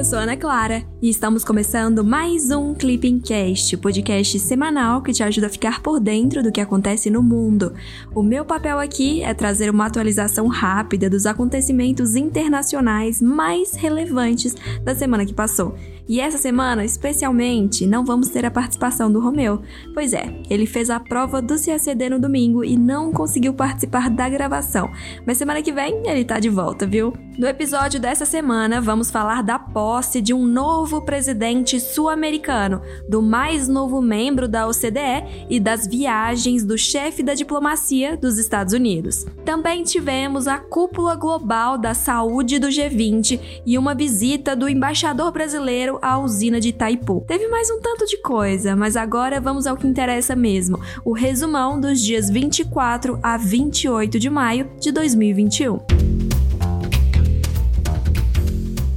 eu sou Ana Clara e estamos começando mais um Clipping Cast, podcast semanal que te ajuda a ficar por dentro do que acontece no mundo. O meu papel aqui é trazer uma atualização rápida dos acontecimentos internacionais mais relevantes da semana que passou. E essa semana, especialmente, não vamos ter a participação do Romeu. Pois é, ele fez a prova do CACD no domingo e não conseguiu participar da gravação. Mas semana que vem ele tá de volta, viu? No episódio dessa semana, vamos falar da posse de um novo presidente sul-americano, do mais novo membro da OCDE e das viagens do chefe da diplomacia dos Estados Unidos. Também tivemos a cúpula global da saúde do G20 e uma visita do embaixador brasileiro à usina de Itaipu. Teve mais um tanto de coisa, mas agora vamos ao que interessa mesmo: o resumão dos dias 24 a 28 de maio de 2021.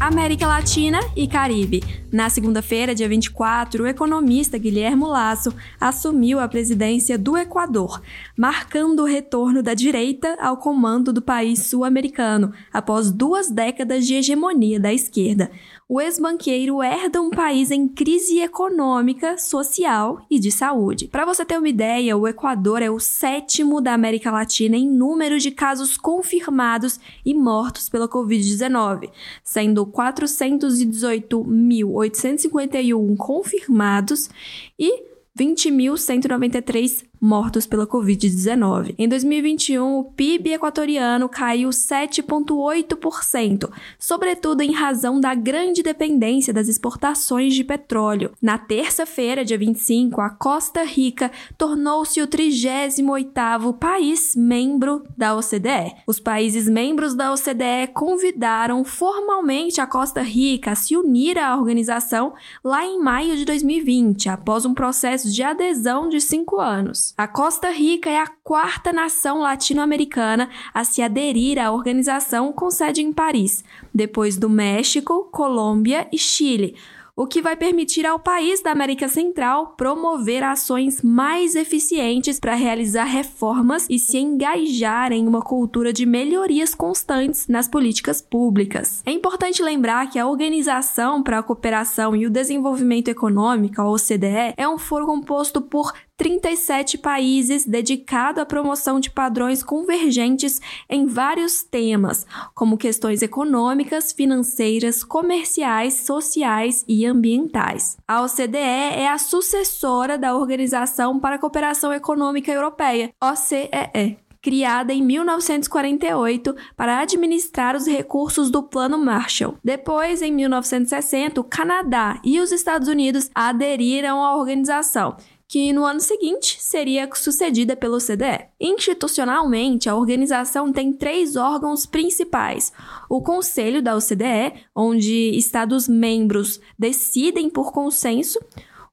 América Latina e Caribe. Na segunda-feira, dia 24, o economista Guilhermo Lasso assumiu a presidência do Equador, marcando o retorno da direita ao comando do país sul-americano após duas décadas de hegemonia da esquerda o ex-banqueiro herda um país em crise econômica, social e de saúde. Para você ter uma ideia, o Equador é o sétimo da América Latina em número de casos confirmados e mortos pela Covid-19, sendo 418.851 confirmados e 20.193 mortos pela Covid-19. Em 2021, o PIB equatoriano caiu 7,8%, sobretudo em razão da grande dependência das exportações de petróleo. Na terça-feira, dia 25, a Costa Rica tornou-se o 38º país membro da OCDE. Os países membros da OCDE convidaram formalmente a Costa Rica a se unir à organização lá em maio de 2020, após um processo de adesão de cinco anos. A Costa Rica é a quarta nação latino-americana a se aderir à organização com sede em Paris, depois do México, Colômbia e Chile o que vai permitir ao país da América Central promover ações mais eficientes para realizar reformas e se engajar em uma cultura de melhorias constantes nas políticas públicas. É importante lembrar que a Organização para a Cooperação e o Desenvolvimento Econômico, a OCDE, é um foro composto por 37 países dedicado à promoção de padrões convergentes em vários temas, como questões econômicas, financeiras, comerciais, sociais e ambientais. A OCDE é a sucessora da Organização para a Cooperação Econômica Europeia, OCEE criada em 1948 para administrar os recursos do Plano Marshall. Depois, em 1960, o Canadá e os Estados Unidos aderiram à organização que no ano seguinte seria sucedida pelo CDE. Institucionalmente, a organização tem três órgãos principais: o Conselho da OCDE, onde Estados-membros decidem por consenso,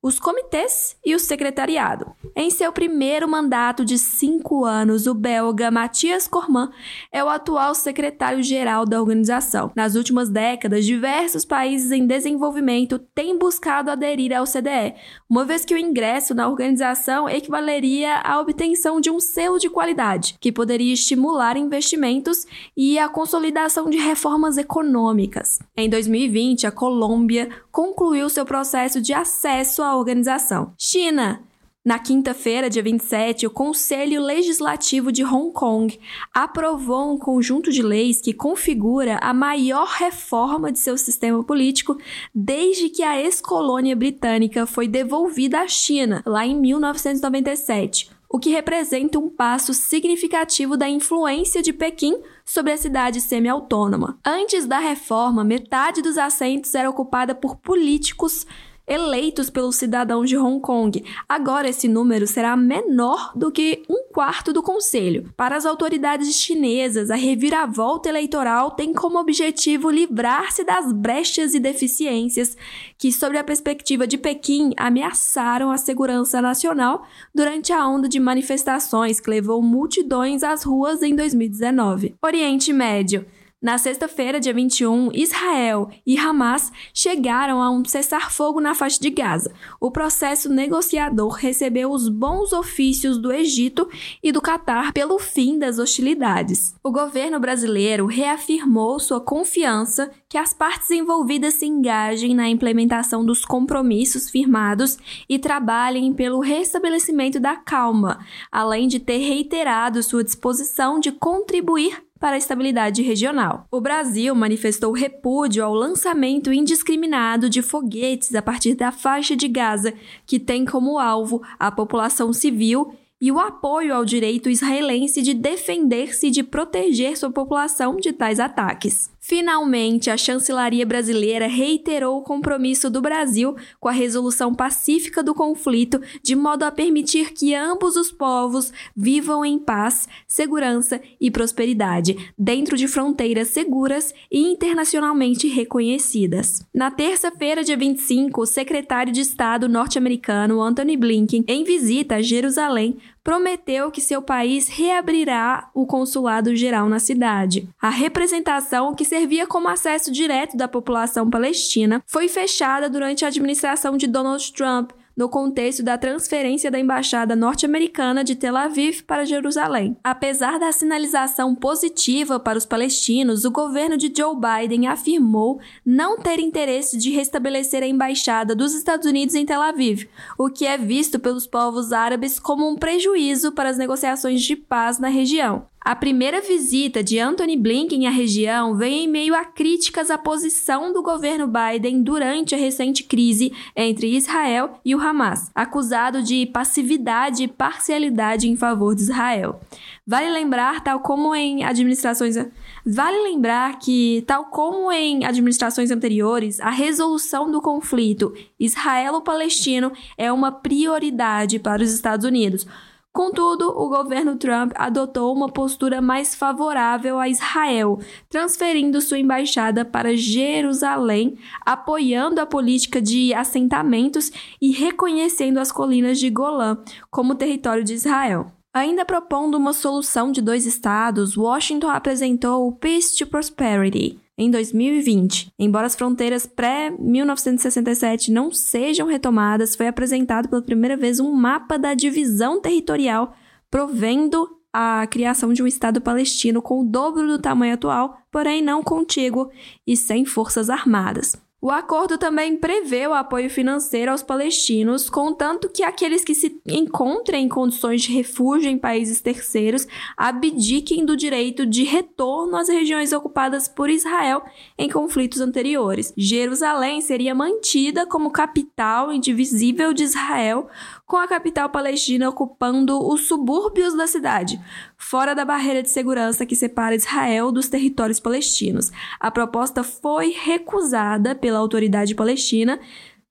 os comitês e o secretariado. Em seu primeiro mandato de cinco anos, o belga Mathias Corman é o atual secretário-geral da organização. Nas últimas décadas, diversos países em desenvolvimento têm buscado aderir ao CDE, uma vez que o ingresso na organização equivaleria à obtenção de um selo de qualidade, que poderia estimular investimentos e a consolidação de reformas econômicas. Em 2020, a Colômbia concluiu seu processo de acesso à organização. China. Na quinta-feira, dia 27, o Conselho Legislativo de Hong Kong aprovou um conjunto de leis que configura a maior reforma de seu sistema político desde que a ex-colônia britânica foi devolvida à China, lá em 1997 o que representa um passo significativo da influência de Pequim sobre a cidade semi-autônoma. Antes da reforma, metade dos assentos era ocupada por políticos eleitos pelos cidadãos de Hong Kong. Agora esse número será menor do que um quarto do conselho. Para as autoridades chinesas, a reviravolta eleitoral tem como objetivo livrar-se das brechas e deficiências que, sob a perspectiva de Pequim, ameaçaram a segurança nacional durante a onda de manifestações que levou multidões às ruas em 2019. Oriente Médio. Na sexta-feira, dia 21, Israel e Hamas chegaram a um cessar-fogo na faixa de Gaza. O processo negociador recebeu os bons ofícios do Egito e do Catar pelo fim das hostilidades. O governo brasileiro reafirmou sua confiança que as partes envolvidas se engajem na implementação dos compromissos firmados e trabalhem pelo restabelecimento da calma, além de ter reiterado sua disposição de contribuir para a estabilidade regional. O Brasil manifestou repúdio ao lançamento indiscriminado de foguetes a partir da faixa de Gaza, que tem como alvo a população civil e o apoio ao direito israelense de defender-se e de proteger sua população de tais ataques. Finalmente, a chancelaria brasileira reiterou o compromisso do Brasil com a resolução pacífica do conflito, de modo a permitir que ambos os povos vivam em paz, segurança e prosperidade, dentro de fronteiras seguras e internacionalmente reconhecidas. Na terça-feira, dia 25, o secretário de Estado norte-americano Anthony Blinken, em visita a Jerusalém, prometeu que seu país reabrirá o consulado geral na cidade. A representação, que servia como acesso direto da população palestina, foi fechada durante a administração de Donald Trump no contexto da transferência da embaixada norte-americana de Tel Aviv para Jerusalém. Apesar da sinalização positiva para os palestinos, o governo de Joe Biden afirmou não ter interesse de restabelecer a embaixada dos Estados Unidos em Tel Aviv, o que é visto pelos povos árabes como um prejuízo para as negociações de paz na região. A primeira visita de Anthony Blinken à região vem em meio a críticas à posição do governo Biden durante a recente crise entre Israel e o Hamas, acusado de passividade e parcialidade em favor de Israel. Vale lembrar, tal como em administrações Vale lembrar que, tal como em administrações anteriores, a resolução do conflito israelo-palestino é uma prioridade para os Estados Unidos. Contudo, o governo Trump adotou uma postura mais favorável a Israel, transferindo sua embaixada para Jerusalém, apoiando a política de assentamentos e reconhecendo as colinas de Golã como território de Israel. Ainda propondo uma solução de dois estados, Washington apresentou o Peace to Prosperity, em 2020. Embora as fronteiras pré-1967 não sejam retomadas, foi apresentado pela primeira vez um mapa da divisão territorial, provendo a criação de um Estado palestino com o dobro do tamanho atual, porém não contíguo e sem forças armadas. O acordo também prevê o apoio financeiro aos palestinos, contanto que aqueles que se encontrem em condições de refúgio em países terceiros abdiquem do direito de retorno às regiões ocupadas por Israel em conflitos anteriores. Jerusalém seria mantida como capital indivisível de Israel, com a capital palestina ocupando os subúrbios da cidade, fora da barreira de segurança que separa Israel dos territórios palestinos. A proposta foi recusada pela autoridade palestina,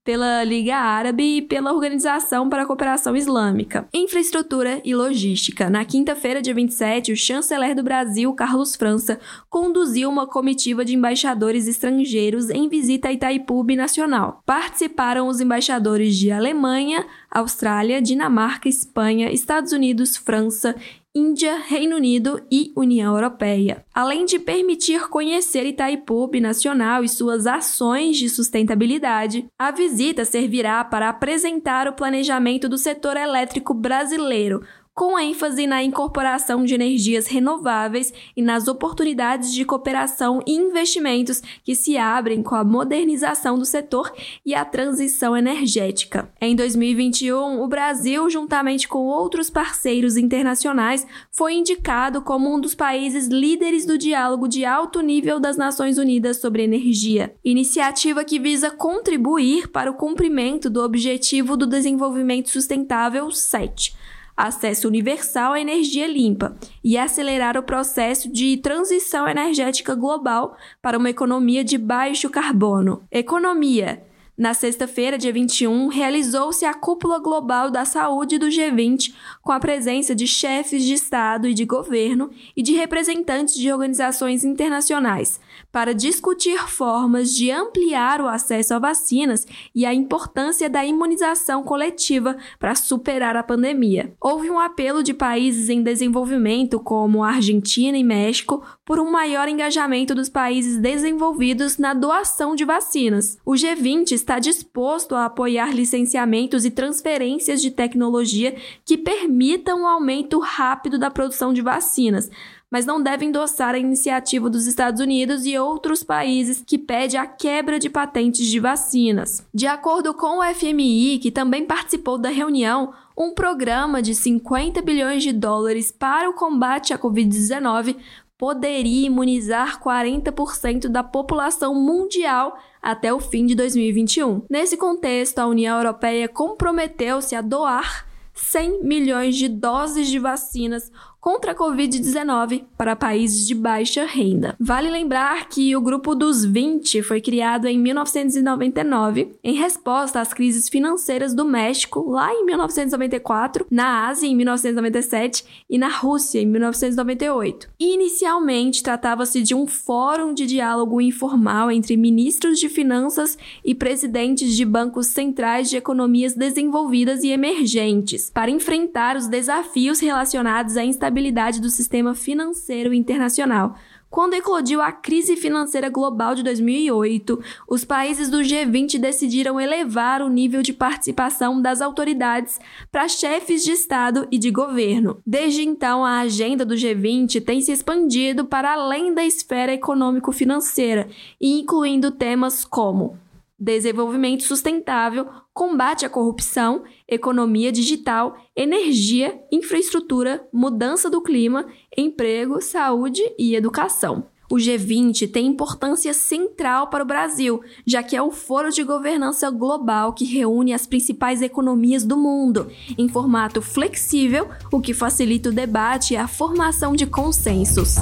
pela Liga Árabe e pela Organização para a Cooperação Islâmica. Infraestrutura e logística. Na quinta-feira, dia 27, o chanceler do Brasil, Carlos França, conduziu uma comitiva de embaixadores estrangeiros em visita a Itaipu Nacional. Participaram os embaixadores de Alemanha, Austrália, Dinamarca, Espanha, Estados Unidos, França Índia, Reino Unido e União Europeia. Além de permitir conhecer Itaipu Nacional e suas ações de sustentabilidade, a visita servirá para apresentar o planejamento do setor elétrico brasileiro, com ênfase na incorporação de energias renováveis e nas oportunidades de cooperação e investimentos que se abrem com a modernização do setor e a transição energética. Em 2021, o Brasil, juntamente com outros parceiros internacionais, foi indicado como um dos países líderes do diálogo de alto nível das Nações Unidas sobre energia, iniciativa que visa contribuir para o cumprimento do Objetivo do Desenvolvimento Sustentável 7 acesso universal à energia limpa e acelerar o processo de transição energética global para uma economia de baixo carbono. Economia na sexta-feira, dia 21, realizou-se a Cúpula Global da Saúde do G20, com a presença de chefes de Estado e de governo e de representantes de organizações internacionais, para discutir formas de ampliar o acesso a vacinas e a importância da imunização coletiva para superar a pandemia. Houve um apelo de países em desenvolvimento, como Argentina e México, por um maior engajamento dos países desenvolvidos na doação de vacinas. O G20 está disposto a apoiar licenciamentos e transferências de tecnologia que permitam o um aumento rápido da produção de vacinas mas não deve endossar a iniciativa dos Estados Unidos e outros países que pede a quebra de patentes de vacinas. De acordo com o FMI, que também participou da reunião, um programa de 50 bilhões de dólares para o combate à Covid-19 poderia imunizar 40% da população mundial até o fim de 2021. Nesse contexto, a União Europeia comprometeu-se a doar 100 milhões de doses de vacinas contra a Covid-19 para países de baixa renda. Vale lembrar que o Grupo dos 20 foi criado em 1999 em resposta às crises financeiras do México lá em 1994, na Ásia em 1997 e na Rússia em 1998. Inicialmente tratava-se de um fórum de diálogo informal entre ministros de finanças e presidentes de bancos centrais de economias desenvolvidas e emergentes para enfrentar os desafios relacionados à instabilidade estabilidade do sistema financeiro internacional. Quando eclodiu a crise financeira global de 2008, os países do G20 decidiram elevar o nível de participação das autoridades para chefes de Estado e de governo. Desde então, a agenda do G20 tem se expandido para além da esfera econômico-financeira, incluindo temas como desenvolvimento sustentável, combate à corrupção, economia digital, energia, infraestrutura, mudança do clima, emprego, saúde e educação. O G20 tem importância central para o Brasil, já que é o foro de governança global que reúne as principais economias do mundo, em formato flexível, o que facilita o debate e a formação de consensos.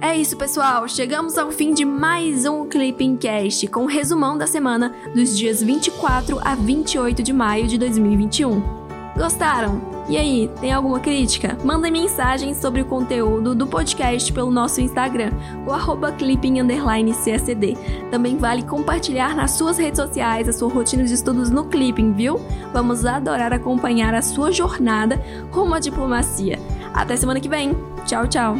É isso, pessoal. Chegamos ao fim de mais um Clipping Cast com um resumão da semana dos dias 24 a 28 de maio de 2021. Gostaram? E aí, tem alguma crítica? Manda mensagem sobre o conteúdo do podcast pelo nosso Instagram, o arroba clipping__cacd. Também vale compartilhar nas suas redes sociais a sua rotina de estudos no Clipping, viu? Vamos adorar acompanhar a sua jornada rumo à diplomacia. Até semana que vem. Tchau, tchau.